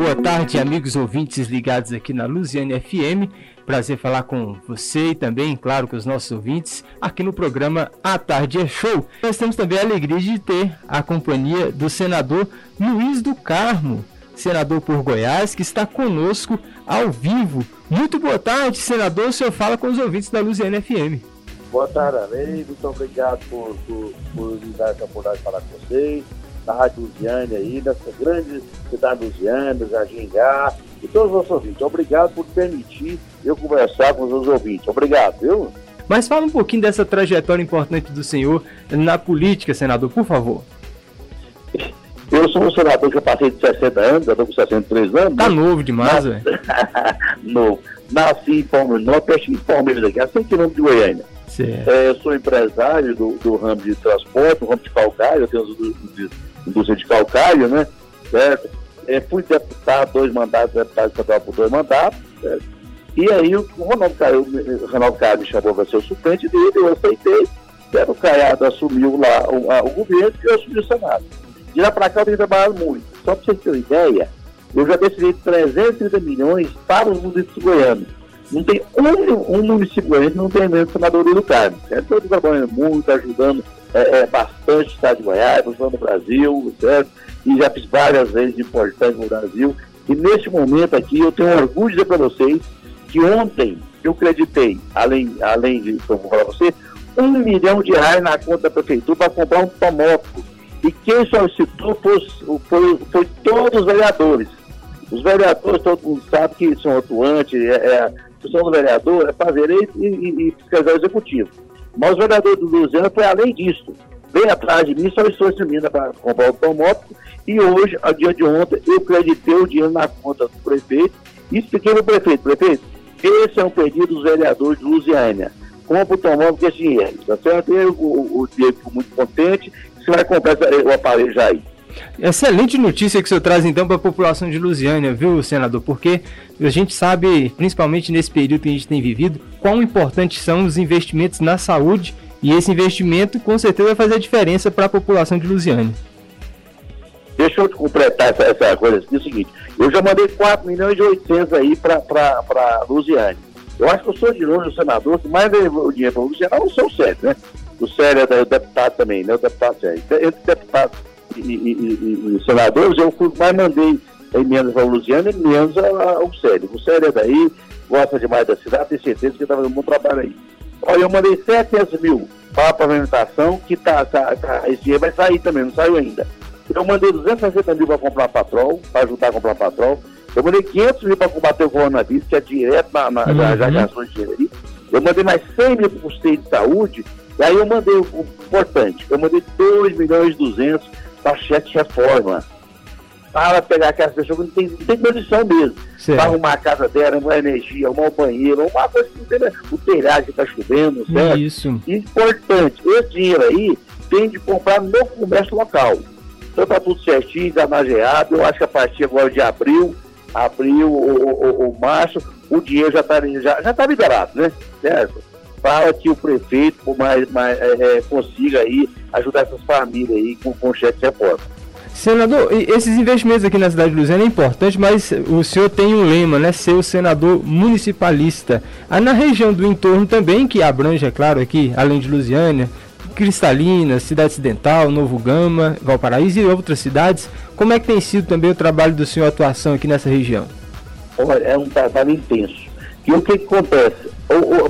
boa tarde, amigos ouvintes ligados aqui na Luziane FM. Prazer falar com você e também, claro, com os nossos ouvintes aqui no programa A Tarde é Show. Nós temos também a alegria de ter a companhia do senador Luiz do Carmo, senador por Goiás, que está conosco ao vivo. Muito boa tarde, senador. O senhor fala com os ouvintes da Luziane FM. Boa tarde, amigo. Muito obrigado por, por, por me dar essa oportunidade de falar com vocês da Rádio Luziane aí, dessa grande cidade Luziane, Jardingá, e todos os nossos ouvintes. Obrigado por permitir eu conversar com os meus ouvintes. Obrigado, viu? Mas fala um pouquinho dessa trajetória importante do senhor na política, senador, por favor. Eu sou um senador que eu passei de 60 anos, eu estou com 63 anos. Tá novo demais, velho. novo. Nasci em Palmeiras, Norte, em Palmeiras aqui, a 100 quilômetros de Goiânia. É, eu sou empresário do, do, ramo de transporte, do ramo de calcário, eu tenho indústria de calcário, né? Certo? É, fui deputado, dois mandatos, deputado estadual por dois mandatos, certo? E aí o Ronaldo Caio, o Ronaldo Caio me chamou para ser o suplente dele, eu aceitei, o Caiado assumiu lá o, a, o governo e eu assumi o Senado. De lá para cá eu tenho trabalhado muito. Só para vocês terem uma ideia, eu já decidi 330 milhões para os municípios goianos. Não tem um, um município que não tem menos senador do Carmo. Estou trabalhando muito, ajudando é, é, bastante estado de Goiás, ajudando o Brasil, certo? E já fiz várias vezes importantes no Brasil. E neste momento aqui eu tenho orgulho de dizer para vocês que ontem eu acreditei, além, além de, como falar para você, um milhão de reais na conta da prefeitura para comprar um tomógrafo. E quem solicitou foi, foi, foi todos os vereadores. Os vereadores, todo mundo sabe que são atuantes, é, é, a do vereador é fazer e, e, e fiscalizar o executivo. Mas o vereador do Luziano foi além disso. Veio atrás de mim, estou essa para comprar o automóvel. E hoje, a dia de ontem, eu acreditei o dinheiro na conta do prefeito e expliquei para o prefeito, prefeito, esse é um pedido dos vereadores de Lusiânia. Compra o automóvel com esse dinheiro, tá certo? E o, o, o Diego ficou muito contente, você vai comprar o aparelho já aí. Excelente notícia que o senhor traz então para a população de Lusiânia, viu, senador? Porque a gente sabe, principalmente nesse período que a gente tem vivido, quão importantes são os investimentos na saúde e esse investimento com certeza vai fazer a diferença para a população de Lusiânia. Deixa eu completar essa, essa coisa é o seguinte, eu já mandei 4 milhões e 800 aí para Lusiânia. Eu acho que eu sou de longe o senador que mais levou o dinheiro para Lusiânia, não sou o Sérgio, né? O Sérgio é o deputado também, né? O deputado Sérgio. Entre deputados e, e, e, senadores, eu fui, mais mandei emendas para o Luziano e menos ao Sérgio. O Sérgio é daí, gosta demais da cidade, tem certeza que está fazendo um bom trabalho aí. Olha, eu mandei 700 mil para a pavimentação, que tá, tá, tá, esse dinheiro vai sair também, não saiu ainda. Eu mandei 260 mil para comprar patrol, para ajudar a comprar patrol. Eu mandei 500 mil para combater o coronavírus, que é direto na, na, uhum. nas ações de dinheiro Eu mandei mais 100 mil para o custeio de saúde. E aí eu mandei o, o importante, eu mandei 2 milhões e 200 de reforma para pegar aquelas pessoas que não tem, não tem condição mesmo. Para arrumar a casa dela, arrumar energia, arrumar o banheiro, uma coisa que não tem, né? o telhado que está chovendo, certo? Isso. Importante, esse dinheiro aí tem de comprar no comércio local. Então está tudo certinho, enganageado. Eu acho que a partir agora de abril, abril ou, ou, março, o dinheiro já está já, já tá liberado, né? Certo? Para que o prefeito mais, mais, é, é, consiga aí ajudar essas famílias aí com, com cheque de reforma. Senador, esses investimentos aqui na cidade de Luziana é importante, mas o senhor tem um lema, né? Ser o senador municipalista. Aí na região do entorno também, que abrange, é claro, aqui, além de Lusiânia, Cristalina, Cidade Ocidental, Novo Gama, Valparaíso e outras cidades. Como é que tem sido também o trabalho do senhor, atuação aqui nessa região? Olha, é um trabalho intenso. O que, acontece? O, o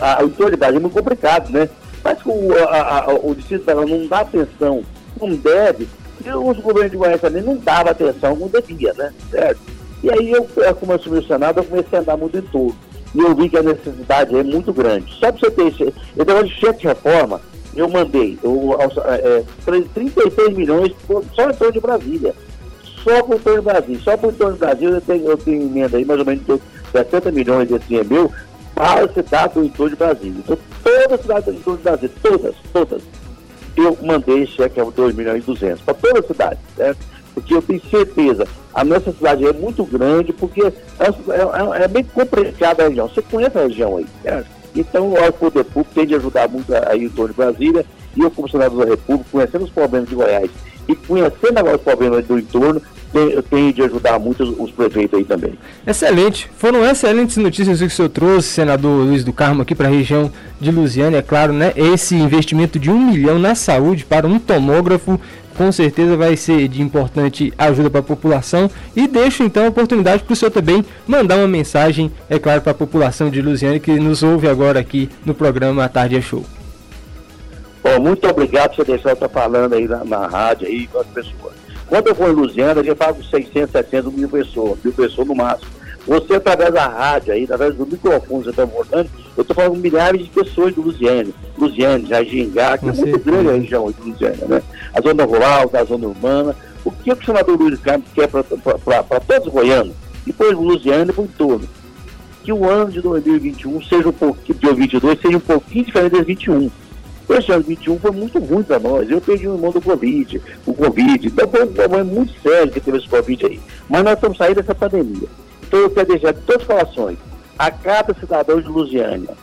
a, o entorno de Brasília é muito complicado, né? Mas o, a, a, o Distrito Federal não dá atenção, não deve e os governos de Goiás também não davam atenção como devia, né? Certo? E aí, eu, como eu assumi o Senado, eu comecei a andar muito em tudo. E eu vi que a necessidade é muito grande. Só para você ter esse. Eu tenho de cheque de reforma, eu mandei eu, é, 36 é, milhões só em torno de Brasília. Só por torno de Brasília. Só por torno de Brasília eu tenho, eu tenho emenda aí, mais ou menos 70 milhões desse meu para a cidade do entorno de Brasília. Então, todas as cidades do entorno de Brasília, todas, todas eu mandei cheque a 2 milhões e 200 para toda a cidade, certo? Porque eu tenho certeza, a nossa cidade é muito grande, porque é, é, é, bem complicada a região. Você conhece a região aí, certo? Então o Poder Público tem de ajudar muito aí em torno de Brasília, e eu, como senador da República, conhecendo os problemas de Goiás e conhecendo agora os problemas do entorno, tem, tem de ajudar muito os, os, prefeitos aí também. Excelente. Foram excelentes notícias que o senhor trouxe, senador Luiz do Carmo, aqui para a região de Lusiana, é claro, né? Esse investimento de um milhão na saúde para um tomógrafo com certeza vai ser de importante ajuda para a população e deixo então a oportunidade para o senhor também mandar uma mensagem, é claro, para a população de Lusiana que nos ouve agora aqui no programa A Tarde é Show. Bom, muito obrigado por você deixar eu estar falando aí na, na rádio aí com as pessoas. Quando eu for em Lusiana, eu falo 600, 700 mil pessoas, mil pessoas no máximo. Você, através da rádio aí, através do microfone que você está abordando, eu estou falando com milhares de pessoas de Lusiana, Lusiana, Jajingá, que é muito grande a região de Lusiana, né? A zona rural, a zona urbana. O que o senador Luiz Campos quer para todos os goianos, depois Lusiana e para o entorno? Que o ano de 2021 seja um pouquinho, de 2022 seja um pouquinho diferente de 2021 esse ano 21 foi muito ruim para nós. Eu perdi um irmão do Covid, o Covid. Então foi um problema muito sério que teve esse Covid aí. Mas nós estamos saindo dessa pandemia. Então eu quero deixar de todas as relações a cada cidadão de Lusiânia.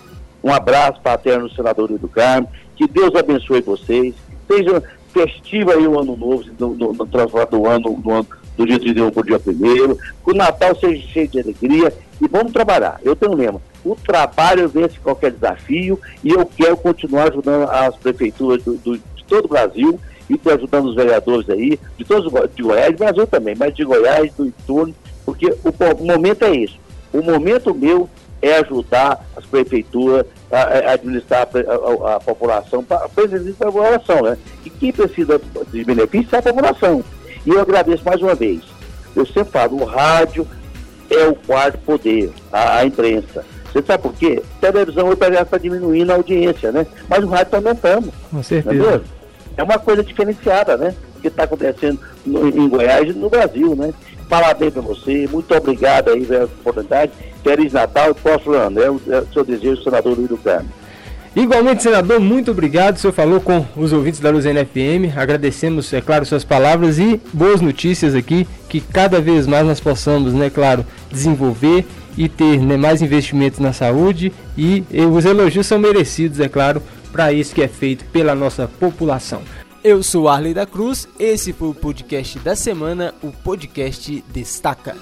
Um abraço paterno do senador do Carmo. Que Deus abençoe vocês. Seja festivo aí o ano novo, no, no, transformado do ano, do ano do dia 31 para o dia 1 Que o Natal seja cheio de alegria e vamos trabalhar. Eu tenho um lema o trabalho vence qualquer desafio e eu quero continuar ajudando as prefeituras do, do, de todo o Brasil e estou ajudando os vereadores aí, de todos de Goiás, Brasil também, mas de Goiás, do entorno, porque o, o momento é isso. O momento meu é ajudar as prefeituras a, administrar a, a, a população, para a população, né? E quem precisa de benefícios é a população. E eu agradeço mais uma vez. Eu sempre falo, o rádio é o quarto poder, a, a imprensa. Você sabe por quê? Televisão hoje está diminuindo a audiência, né? Mas o rádio está aumentando. Com certeza. É uma coisa diferenciada, né? Que está acontecendo no, em Goiás e no Brasil, né? Parabéns para você, muito obrigado aí pela oportunidade. Feliz Natal e próximo ano. É o, é o seu desejo, senador Luiz do Carmo. Igualmente, senador, muito obrigado. O senhor falou com os ouvintes da Luzena FM. Agradecemos, é claro, suas palavras e boas notícias aqui, que cada vez mais nós possamos, né, claro, desenvolver e ter né, mais investimentos na saúde e, e os elogios são merecidos, é claro, para isso que é feito pela nossa população. Eu sou Arley da Cruz, esse foi o podcast da semana, o podcast Destaca.